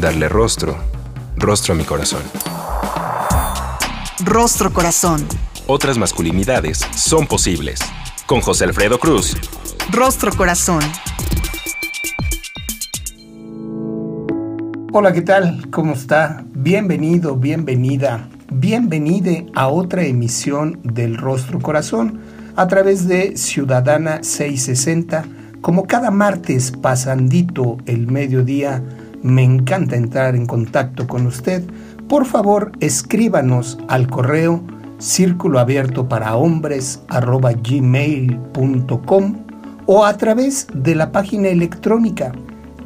darle rostro, rostro a mi corazón. Rostro Corazón. Otras masculinidades son posibles. Con José Alfredo Cruz. Rostro Corazón. Hola, ¿qué tal? ¿Cómo está? Bienvenido, bienvenida, bienvenide a otra emisión del Rostro Corazón a través de Ciudadana 660. Como cada martes pasandito el mediodía, me encanta entrar en contacto con usted. Por favor, escríbanos al correo círculo abierto para hombres gmail.com o a través de la página electrónica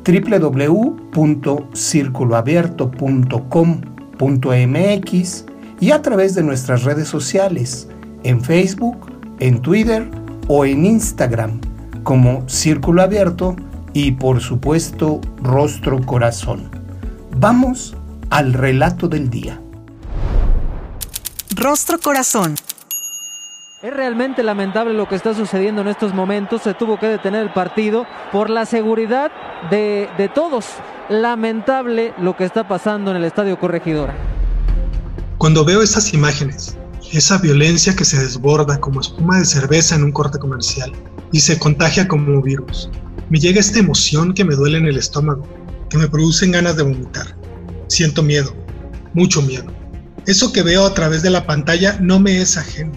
www.circuloabierto.com.mx y a través de nuestras redes sociales en Facebook, en Twitter o en Instagram como Círculo Abierto y por supuesto rostro corazón. Vamos al relato del día. Rostro corazón. Es realmente lamentable lo que está sucediendo en estos momentos. Se tuvo que detener el partido por la seguridad de, de todos. Lamentable lo que está pasando en el Estadio Corregidora. Cuando veo esas imágenes, esa violencia que se desborda como espuma de cerveza en un corte comercial y se contagia como un virus, me llega esta emoción que me duele en el estómago, que me producen ganas de vomitar. Siento miedo, mucho miedo. Eso que veo a través de la pantalla no me es ajeno.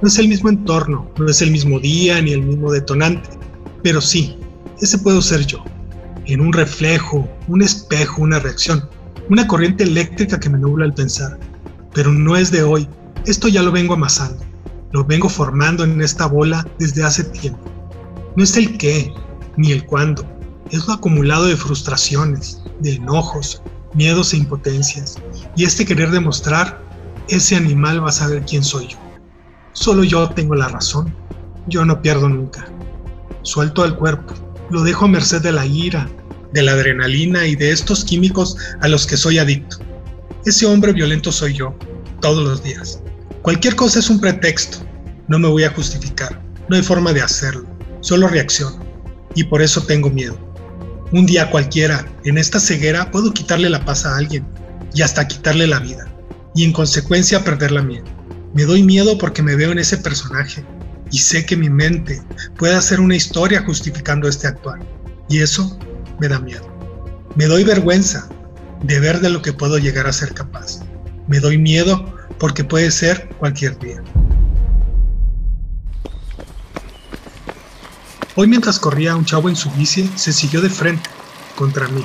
No es el mismo entorno, no es el mismo día ni el mismo detonante, pero sí, ese puedo ser yo. En un reflejo, un espejo, una reacción, una corriente eléctrica que me nubla el pensar. Pero no es de hoy, esto ya lo vengo amasando, lo vengo formando en esta bola desde hace tiempo. No es el qué, ni el cuándo. Es lo acumulado de frustraciones, de enojos, miedos e impotencias. Y este querer demostrar, ese animal va a saber quién soy yo. Solo yo tengo la razón. Yo no pierdo nunca. Suelto al cuerpo, lo dejo a merced de la ira, de la adrenalina y de estos químicos a los que soy adicto. Ese hombre violento soy yo, todos los días. Cualquier cosa es un pretexto. No me voy a justificar. No hay forma de hacerlo. Solo reacciono y por eso tengo miedo. Un día cualquiera, en esta ceguera, puedo quitarle la paz a alguien y hasta quitarle la vida, y en consecuencia perder la mía. Me doy miedo porque me veo en ese personaje y sé que mi mente puede hacer una historia justificando este actuar, y eso me da miedo. Me doy vergüenza de ver de lo que puedo llegar a ser capaz. Me doy miedo porque puede ser cualquier día. Hoy mientras corría un chavo en su bici, se siguió de frente, contra mí.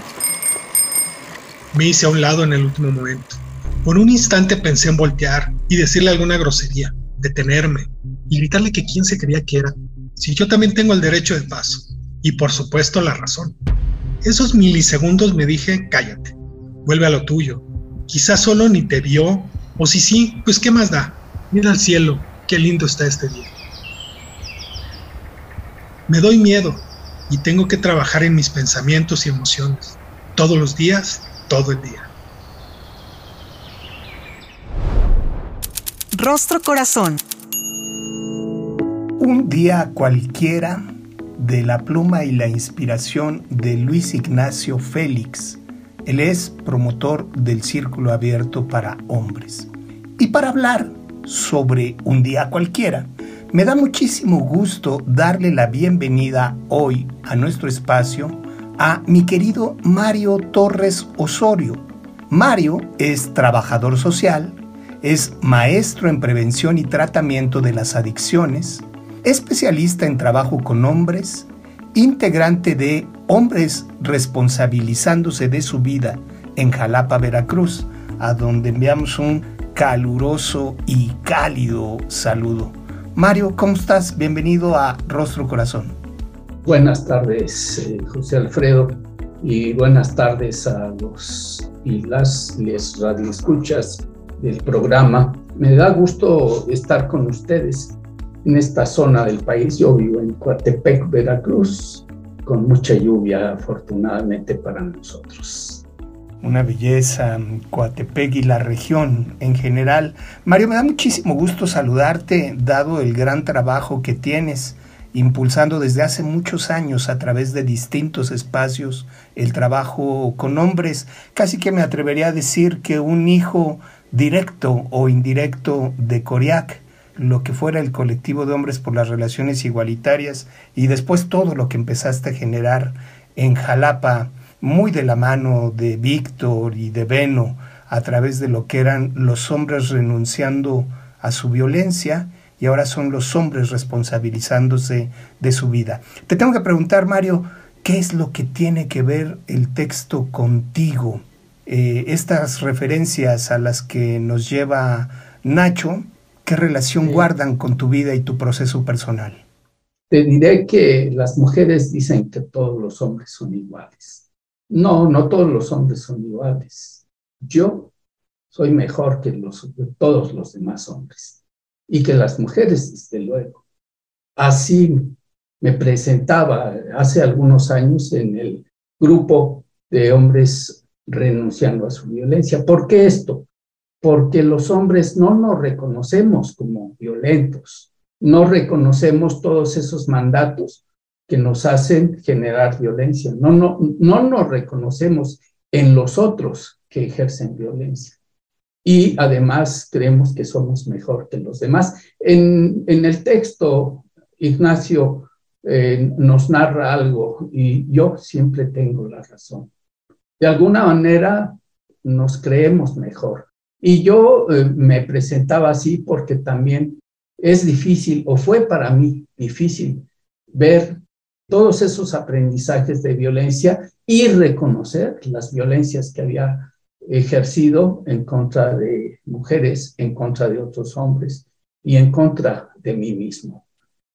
Me hice a un lado en el último momento. Por un instante pensé en voltear y decirle alguna grosería, detenerme y gritarle que quién se creía que era, si yo también tengo el derecho de paso y por supuesto la razón. Esos milisegundos me dije, cállate, vuelve a lo tuyo. Quizás solo ni te vio, o si sí, pues qué más da. Mira al cielo, qué lindo está este día. Me doy miedo y tengo que trabajar en mis pensamientos y emociones, todos los días, todo el día. Rostro Corazón. Un día cualquiera de la pluma y la inspiración de Luis Ignacio Félix. Él es promotor del Círculo Abierto para Hombres. Y para hablar sobre un día cualquiera, me da muchísimo gusto darle la bienvenida hoy a nuestro espacio a mi querido Mario Torres Osorio. Mario es trabajador social, es maestro en prevención y tratamiento de las adicciones, especialista en trabajo con hombres, integrante de Hombres Responsabilizándose de su Vida en Jalapa, Veracruz, a donde enviamos un caluroso y cálido saludo. Mario, ¿cómo estás? Bienvenido a Rostro Corazón. Buenas tardes, eh, José Alfredo, y buenas tardes a los y las les radioescuchas del programa. Me da gusto estar con ustedes en esta zona del país. Yo vivo en Coatepec, Veracruz, con mucha lluvia, afortunadamente para nosotros. Una belleza, Coatepec y la región en general. Mario, me da muchísimo gusto saludarte, dado el gran trabajo que tienes impulsando desde hace muchos años a través de distintos espacios el trabajo con hombres. Casi que me atrevería a decir que un hijo directo o indirecto de Coriac, lo que fuera el colectivo de hombres por las relaciones igualitarias y después todo lo que empezaste a generar en Jalapa, muy de la mano de Víctor y de Beno, a través de lo que eran los hombres renunciando a su violencia y ahora son los hombres responsabilizándose de su vida. Te tengo que preguntar, Mario, ¿qué es lo que tiene que ver el texto contigo? Eh, estas referencias a las que nos lleva Nacho, ¿qué relación guardan con tu vida y tu proceso personal? Te diré que las mujeres dicen que todos los hombres son iguales. No, no todos los hombres son iguales. Yo soy mejor que todos los demás hombres y que las mujeres, desde luego. Así me presentaba hace algunos años en el grupo de hombres renunciando a su violencia. ¿Por qué esto? Porque los hombres no nos reconocemos como violentos, no reconocemos todos esos mandatos que nos hacen generar violencia, no, no, no nos reconocemos en los otros que ejercen violencia y además creemos que somos mejor que los demás. En, el texto, Ignacio eh, nos narra algo y yo siempre tengo la razón. De alguna manera nos creemos mejor. Y yo eh, me presentaba así porque también es difícil, o fue para mí difícil, ver todos esos aprendizajes de violencia y reconocer las violencias que había ejercido en contra de mujeres, en contra de otros hombres y en contra de mí mismo.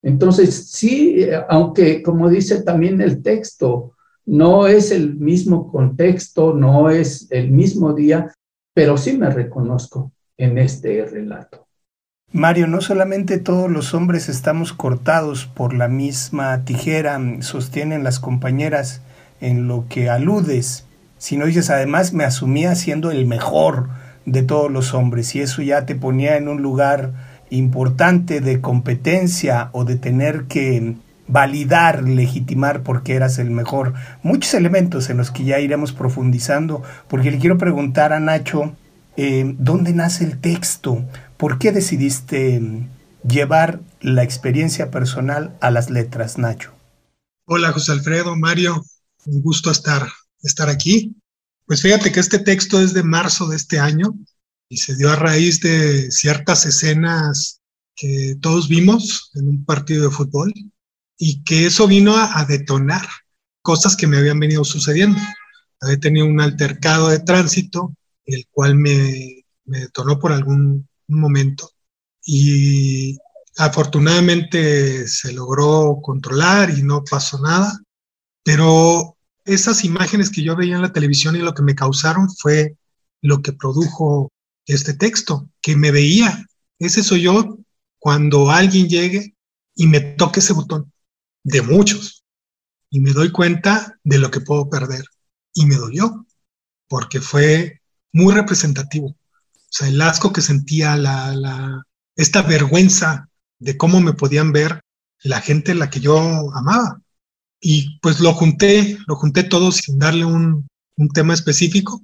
Entonces, sí, aunque como dice también el texto, no es el mismo contexto, no es el mismo día, pero sí me reconozco en este relato. Mario, no solamente todos los hombres estamos cortados por la misma tijera, sostienen las compañeras en lo que aludes, sino dices, además me asumía siendo el mejor de todos los hombres y eso ya te ponía en un lugar importante de competencia o de tener que validar, legitimar porque eras el mejor. Muchos elementos en los que ya iremos profundizando, porque le quiero preguntar a Nacho, eh, ¿dónde nace el texto? ¿Por qué decidiste llevar la experiencia personal a las letras, Nacho? Hola, José Alfredo, Mario, un gusto estar estar aquí. Pues fíjate que este texto es de marzo de este año y se dio a raíz de ciertas escenas que todos vimos en un partido de fútbol y que eso vino a, detonar cosas que me habían venido sucediendo. Había tenido un altercado de tránsito, el cual me, me detonó por algún momento y afortunadamente se logró controlar y no pasó nada, pero esas imágenes que yo veía en la televisión y lo que me causaron fue lo que produjo este texto, que me veía. Ese soy yo cuando alguien llegue y me toque ese botón, de muchos, y me doy cuenta de lo que puedo perder. Y me dolió, porque fue muy representativo. O sea, el asco que sentía, la, la, esta vergüenza de cómo me podían ver la gente a la que yo amaba y pues lo junté, lo junté todo sin darle un, tema específico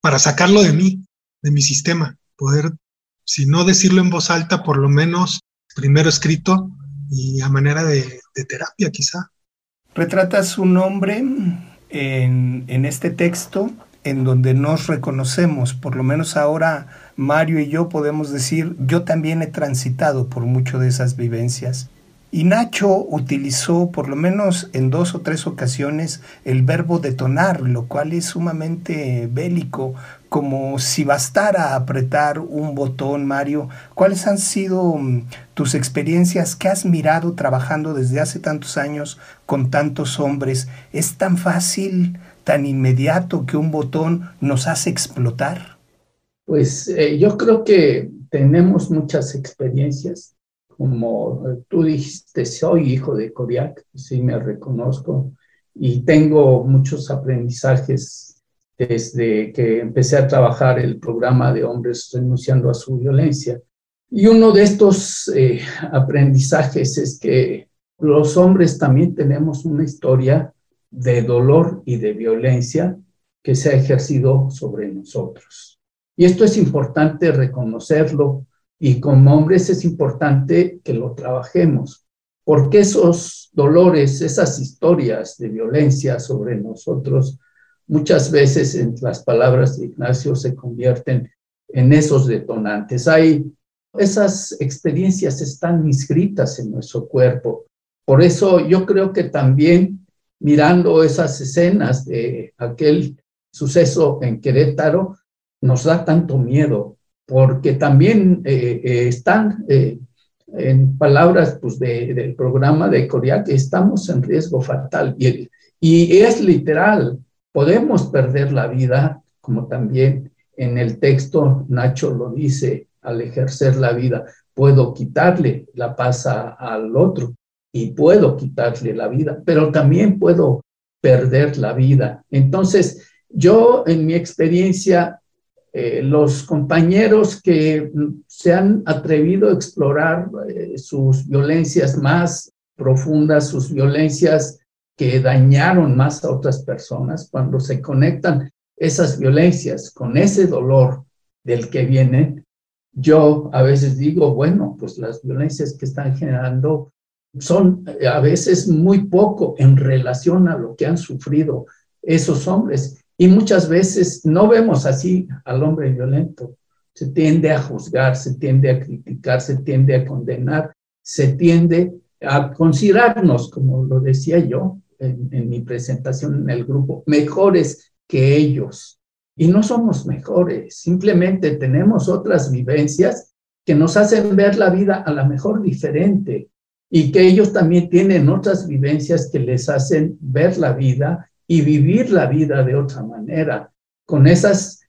para sacarlo de mí, de mi sistema, poder, si no decirlo en voz alta, por lo menos primero escrito y a manera de, terapia quizá. Retratas un hombre en, en este texto en donde nos reconocemos, por lo menos ahora Mario y yo podemos decir, yo también he transitado por mucho de esas vivencias y Nacho utilizó por lo menos en dos o tres ocasiones el verbo detonar, lo cual es sumamente bélico, como si bastara apretar un botón, Mario. ¿Cuáles han sido mm, tus experiencias que has mirado trabajando desde hace tantos años con tantos hombres? ¿Es tan fácil tan inmediato que un botón nos hace explotar? Pues eh, yo creo que tenemos muchas experiencias. Como tú dijiste, soy hijo de Coriac, sí me reconozco y tengo muchos aprendizajes desde que empecé a trabajar el programa de hombres renunciando a su violencia. Y uno de estos eh, aprendizajes es que los hombres también tenemos una historia de dolor y de violencia que se ha ejercido sobre nosotros. Y esto es importante reconocerlo y como hombres es importante que lo trabajemos, porque esos dolores, esas historias de violencia sobre nosotros, muchas veces en las palabras de Ignacio se convierten en esos detonantes. Hay esas experiencias están inscritas en nuestro cuerpo. Por eso yo creo que también mirando esas escenas de aquel suceso en Querétaro, nos da tanto miedo, porque también eh, eh, están, eh, en palabras pues, del programa de Corea, que estamos en riesgo fatal. Y, y es literal, podemos perder la vida, como también en el texto Nacho lo dice, al ejercer la vida, puedo quitarle la paz al otro y puedo quitarle la vida, pero también puedo perder la vida. Entonces, yo en mi experiencia eh, los compañeros que se han atrevido a explorar eh, sus violencias más profundas, sus violencias que dañaron más a otras personas, cuando se conectan esas violencias con ese dolor del que vienen, yo a veces digo, bueno, pues las violencias que están generando son eh, a veces muy poco en relación a lo que han sufrido esos hombres y muchas veces no vemos así al hombre violento. Se tiende a juzgar, se tiende a criticar, se tiende a condenar, se tiende a considerarnos, como lo decía yo en, mi presentación en el grupo, mejores que ellos. Y no somos mejores, simplemente tenemos otras vivencias que nos hacen ver la vida a la mejor diferente y que ellos también tienen otras vivencias que les hacen ver la vida y vivir la vida de otra manera, con esas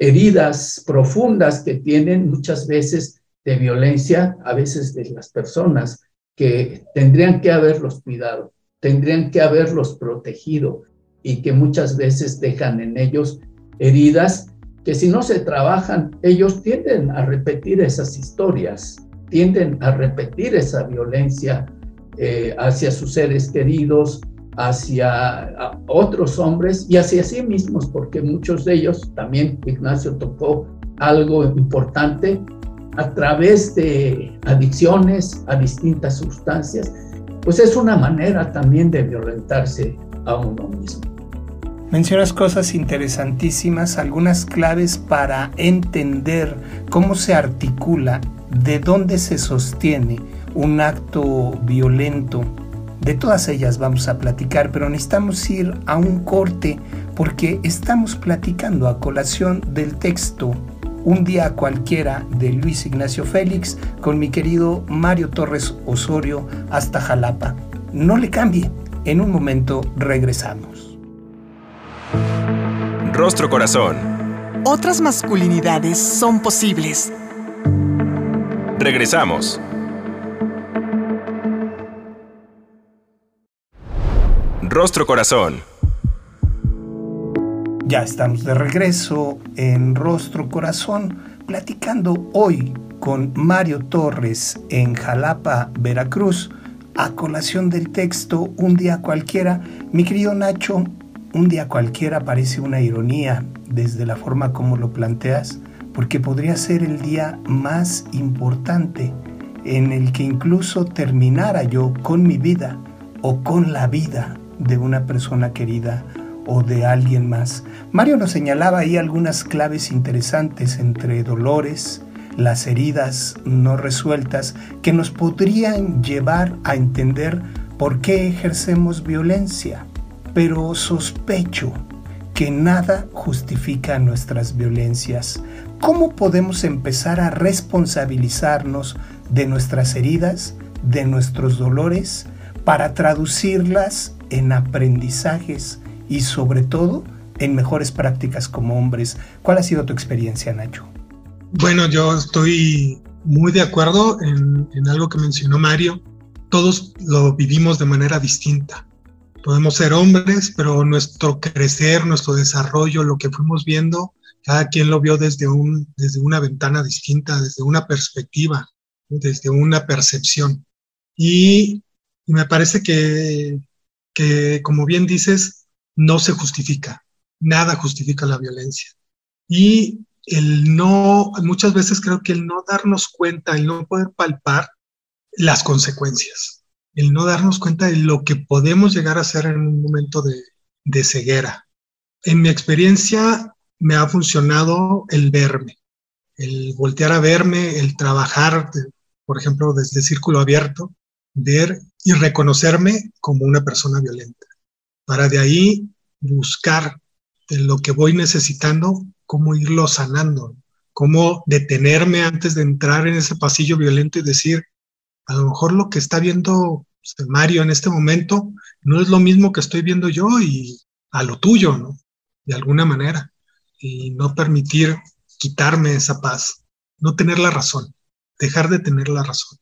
heridas profundas que tienen muchas veces de violencia, a veces de las personas, que tendrían que haberlos cuidado, tendrían que haberlos protegido y que muchas veces dejan en ellos heridas que si no se trabajan, ellos tienden a repetir esas historias, tienden a repetir esa violencia eh, hacia sus seres queridos, hacia otros hombres y hacia sí mismos, porque muchos de ellos, también Ignacio tocó algo importante, a través de adicciones a distintas sustancias, pues es una manera también de violentarse a uno mismo. Mencionas cosas interesantísimas, algunas claves para entender cómo se articula, de dónde se sostiene un acto violento de todas ellas vamos a platicar, pero necesitamos ir a un corte porque estamos platicando a colación del texto Un día cualquiera de Luis Ignacio Félix con mi querido Mario Torres Osorio hasta Jalapa. No le cambie, en un momento regresamos. Rostro Corazón. Otras masculinidades son posibles. Regresamos. Rostro Corazón. Ya estamos de regreso en Rostro Corazón, platicando hoy con Mario Torres en Jalapa, Veracruz, a colación del texto Un día cualquiera. Mi querido Nacho, un día cualquiera parece una ironía desde la forma como lo planteas, porque podría ser el día más importante en el que incluso terminara yo con mi vida o con la vida de una persona querida o de alguien más. Mario nos señalaba ahí algunas claves interesantes entre dolores, las heridas no resueltas, que nos podrían llevar a entender por qué ejercemos violencia. Pero sospecho que nada justifica nuestras violencias. ¿Cómo podemos empezar a responsabilizarnos de nuestras heridas, de nuestros dolores, para traducirlas en aprendizajes y sobre todo en mejores prácticas como hombres. ¿Cuál ha sido tu experiencia, Nacho? Bueno, yo estoy muy de acuerdo en, algo que mencionó Mario. Todos lo vivimos de manera distinta. Podemos ser hombres, pero nuestro crecer, nuestro desarrollo, lo que fuimos viendo, cada quien lo vio desde, un, desde una ventana distinta, desde una perspectiva, desde una percepción. Y me parece que, que, como bien dices, no se justifica nada justifica la violencia. Y el no, muchas veces creo que el no darnos cuenta, el no poder palpar las consecuencias, el no darnos cuenta de lo que podemos llegar a hacer en un momento de, de ceguera. En mi experiencia me ha funcionado el verme, el voltear a verme, el trabajar, por ejemplo, desde círculo abierto, ver y reconocerme como una persona violenta, para de ahí buscar de lo que voy necesitando, cómo irlo sanando, cómo detenerme antes de entrar en ese pasillo violento y decir, a lo mejor lo que está viendo este, Mario en este momento no es lo mismo que estoy viendo yo y a lo tuyo, ¿no? De alguna manera. Y no permitir quitarme esa paz, no tener la razón, dejar de tener la razón.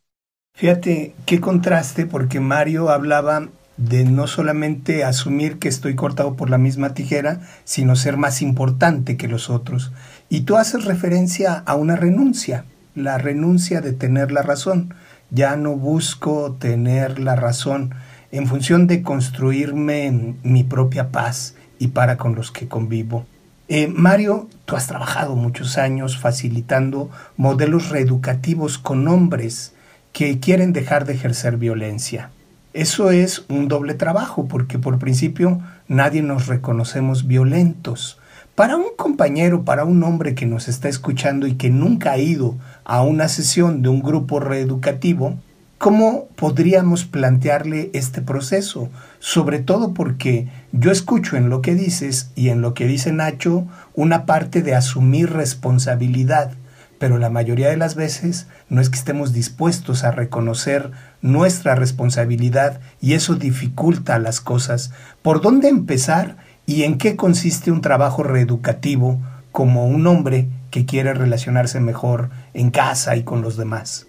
Fíjate qué contraste, porque Mario hablaba de no solamente asumir que estoy cortado por la misma tijera, sino ser más importante que los otros. Y tú haces referencia a una renuncia, la renuncia de tener la razón. Ya no busco tener la razón en función de construirme mi propia paz y para con los que convivo. Eh, Mario, tú has trabajado muchos años facilitando modelos reeducativos con hombres que quieren dejar de ejercer violencia. Eso es un doble trabajo porque por principio nadie nos reconocemos violentos. Para un compañero, para un hombre que nos está escuchando y que nunca ha ido a una sesión de un grupo reeducativo, ¿cómo podríamos plantearle este proceso? Sobre todo porque yo escucho en lo que dices y en lo que dice Nacho una parte de asumir responsabilidad pero la mayoría de las veces no es que estemos dispuestos a reconocer nuestra responsabilidad y eso dificulta las cosas. ¿Por dónde empezar y en qué consiste un trabajo reeducativo como un hombre que quiere relacionarse mejor en casa y con los demás?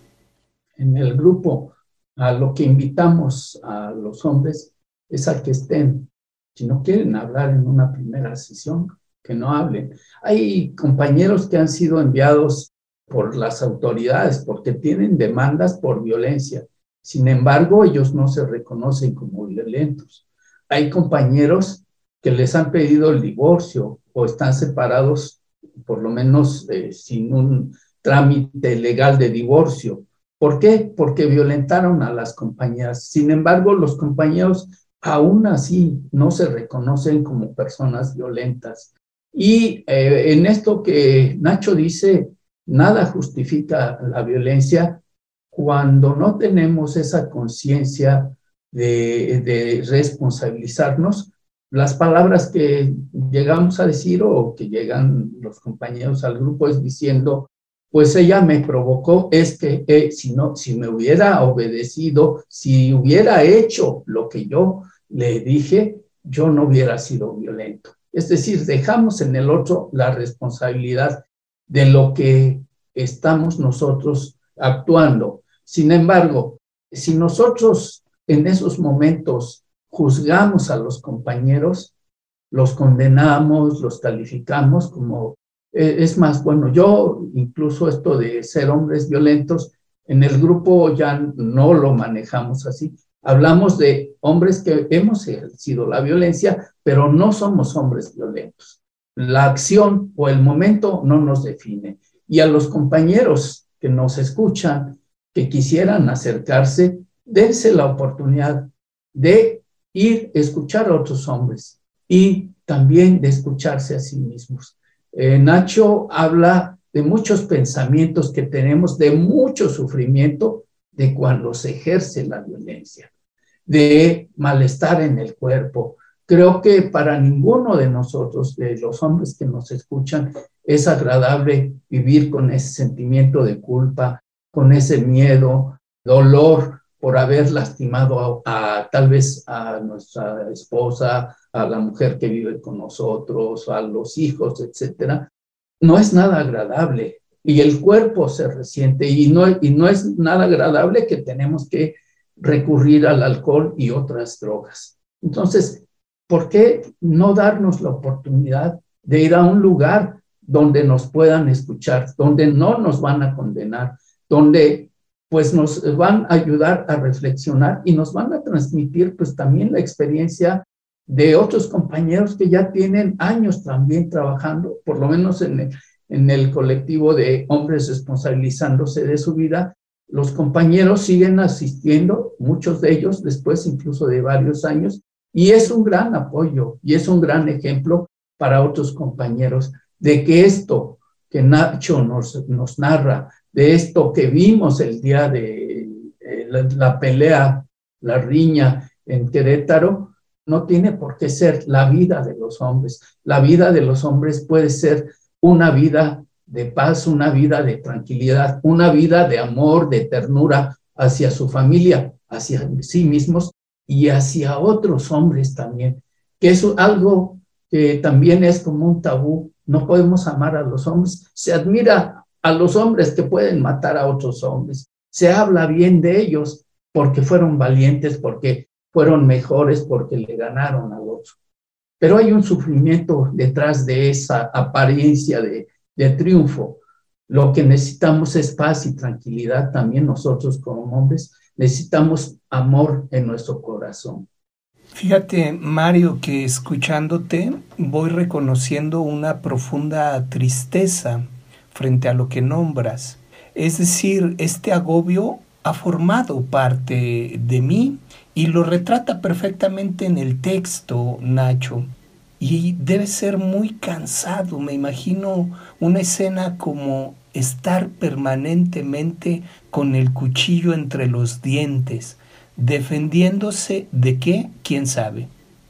En el grupo, a lo que invitamos a los hombres es a que estén, si no quieren hablar en una primera sesión, que no hablen. Hay compañeros que han sido enviados por las autoridades porque tienen demandas por violencia. Sin embargo, ellos no se reconocen como violentos. Hay compañeros que les han pedido el divorcio o están separados, por lo menos eh, sin un trámite legal de divorcio. ¿Por qué? Porque violentaron a las compañeras. Sin embargo, los compañeros aún así no se reconocen como personas violentas. Y eh, en esto que Nacho dice, Nada justifica la violencia cuando no tenemos esa conciencia de, responsabilizarnos. Las palabras que llegamos a decir o que llegan los compañeros al grupo es diciendo, pues ella me provocó, es que eh, si, no, si me hubiera obedecido, si hubiera hecho lo que yo le dije, yo no hubiera sido violento. Es decir, dejamos en el otro la responsabilidad de lo que estamos nosotros actuando. Sin embargo, si nosotros en esos momentos juzgamos a los compañeros, los condenamos, los calificamos como, eh, es más, bueno, yo incluso esto de ser hombres violentos, en el grupo ya no lo manejamos así. Hablamos de hombres que hemos ejercido la violencia, pero no somos hombres violentos la acción o el momento no nos define. Y a los compañeros que nos escuchan, que quisieran acercarse, dense la oportunidad de ir a escuchar a otros hombres y también de escucharse a sí mismos. Eh, Nacho habla de muchos pensamientos que tenemos, de mucho sufrimiento de cuando se ejerce la violencia, de malestar en el cuerpo, Creo que para ninguno de nosotros, de los hombres que nos escuchan, es agradable vivir con ese sentimiento de culpa, con ese miedo, dolor por haber lastimado a, tal vez a nuestra esposa, a la mujer que vive con nosotros, a los hijos, etcétera, no es nada agradable y el cuerpo se resiente y no, y no es nada agradable que tenemos que recurrir al alcohol y otras drogas. Entonces, ¿por qué no darnos la oportunidad de ir a un lugar donde nos puedan escuchar, donde no nos van a condenar, donde pues nos van a ayudar a reflexionar y nos van a transmitir pues también la experiencia de otros compañeros que ya tienen años también trabajando, por lo menos en el, en el colectivo de hombres responsabilizándose de su vida. Los compañeros siguen asistiendo, muchos de ellos después incluso de varios años, y es un gran apoyo y es un gran ejemplo para otros compañeros de que esto que Nacho nos, nos narra, de esto que vimos el día de eh, la, pelea, la riña en Querétaro, no tiene por qué ser la vida de los hombres. La vida de los hombres puede ser una vida de paz, una vida de tranquilidad, una vida de amor, de ternura hacia su familia, hacia sí mismos y hacia otros hombres también, que es algo que también es como un tabú. No podemos amar a los hombres. Se admira a los hombres que pueden matar a otros hombres. Se habla bien de ellos porque fueron valientes, porque fueron mejores, porque le ganaron al otro. Pero hay un sufrimiento detrás de esa apariencia de, de triunfo. Lo que necesitamos es paz y tranquilidad también nosotros como hombres. Necesitamos amor en nuestro corazón. Fíjate, Mario, que escuchándote voy reconociendo una profunda tristeza frente a lo que nombras. Es decir, este agobio ha formado parte de mí y lo retrata perfectamente en el texto, Nacho. Y debe ser muy cansado, me imagino una escena como estar permanentemente con el cuchillo entre los dientes, defendiéndose de qué, quién sabe.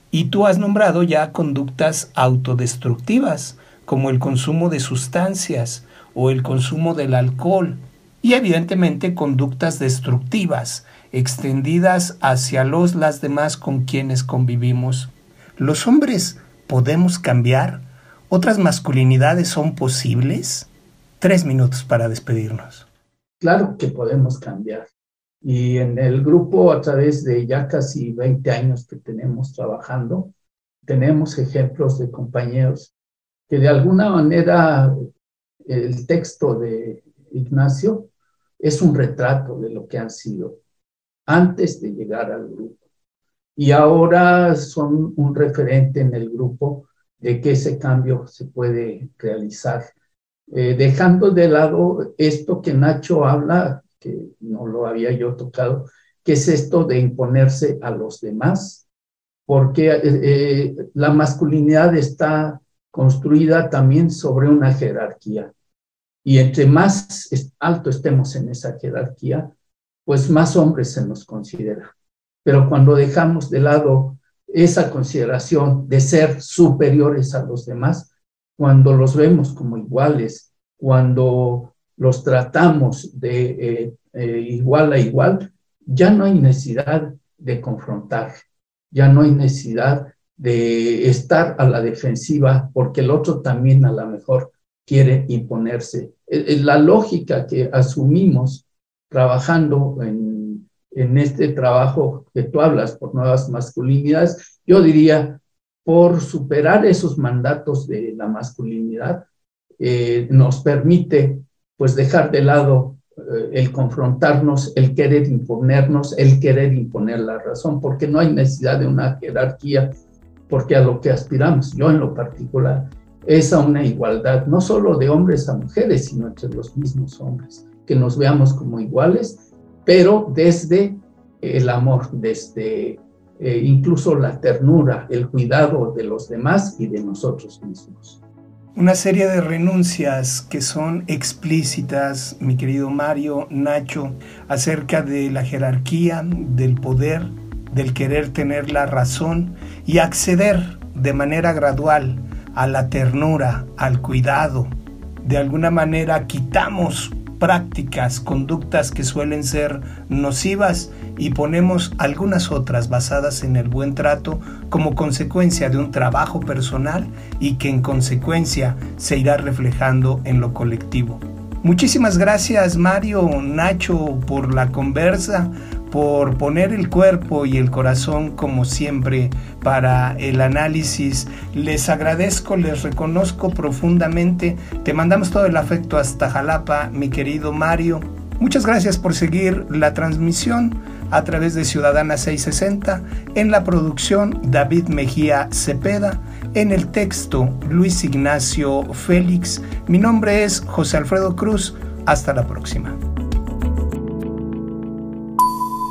Y tú has nombrado ya conductas autodestructivas, como el consumo de sustancias o el consumo del alcohol, y evidentemente conductas destructivas, extendidas hacia los las demás con quienes convivimos. ¿Los hombres podemos cambiar? ¿Otras masculinidades son posibles? Tres minutos para despedirnos. Claro que podemos cambiar. Y en el grupo, a través de ya casi 20 años que tenemos trabajando, tenemos ejemplos de compañeros que de alguna manera el texto de Ignacio es un retrato de lo que han sido antes de llegar al grupo. Y ahora son un referente en el grupo de que ese cambio se puede realizar. Eh, dejando de lado esto que Nacho habla, que no lo había yo tocado, que es esto de imponerse a los demás, porque eh, eh, la masculinidad está construida también sobre una jerarquía. Y entre más alto estemos en esa jerarquía, pues más hombres se nos considera. Pero cuando dejamos de lado esa consideración de ser superiores a los demás, cuando los vemos como iguales, cuando los tratamos de eh, eh, igual a igual, ya no hay necesidad de confrontar, ya no hay necesidad de estar a la defensiva porque el otro también a lo mejor quiere imponerse. Eh, eh, la lógica que asumimos trabajando en, en este trabajo que tú hablas por nuevas masculinidades, yo diría, por superar esos mandatos de la masculinidad, eh, nos permite pues dejar de lado el confrontarnos, el querer imponernos, el querer imponer la razón, porque no hay necesidad de una jerarquía, porque a lo que aspiramos, yo en lo particular, es a una igualdad, no solo de hombres a mujeres, sino entre los mismos hombres, que nos veamos como iguales, pero desde el amor, desde eh, incluso la ternura, el cuidado de los demás y de nosotros mismos. Una serie de renuncias que son explícitas, mi querido Mario, Nacho, acerca de la jerarquía, del poder, del querer tener la razón y acceder de manera gradual a la ternura, al cuidado. De alguna manera quitamos prácticas, conductas que suelen ser nocivas y ponemos algunas otras basadas en el buen trato como consecuencia de un trabajo personal y que en consecuencia se irá reflejando en lo colectivo. Muchísimas gracias Mario, Nacho, por la conversa, por poner el cuerpo y el corazón como siempre para el análisis. Les agradezco, les reconozco profundamente. Te mandamos todo el afecto hasta Jalapa, mi querido Mario. Muchas gracias por seguir la transmisión a través de Ciudadana 660, en la producción David Mejía Cepeda, en el texto Luis Ignacio Félix. Mi nombre es José Alfredo Cruz. Hasta la próxima.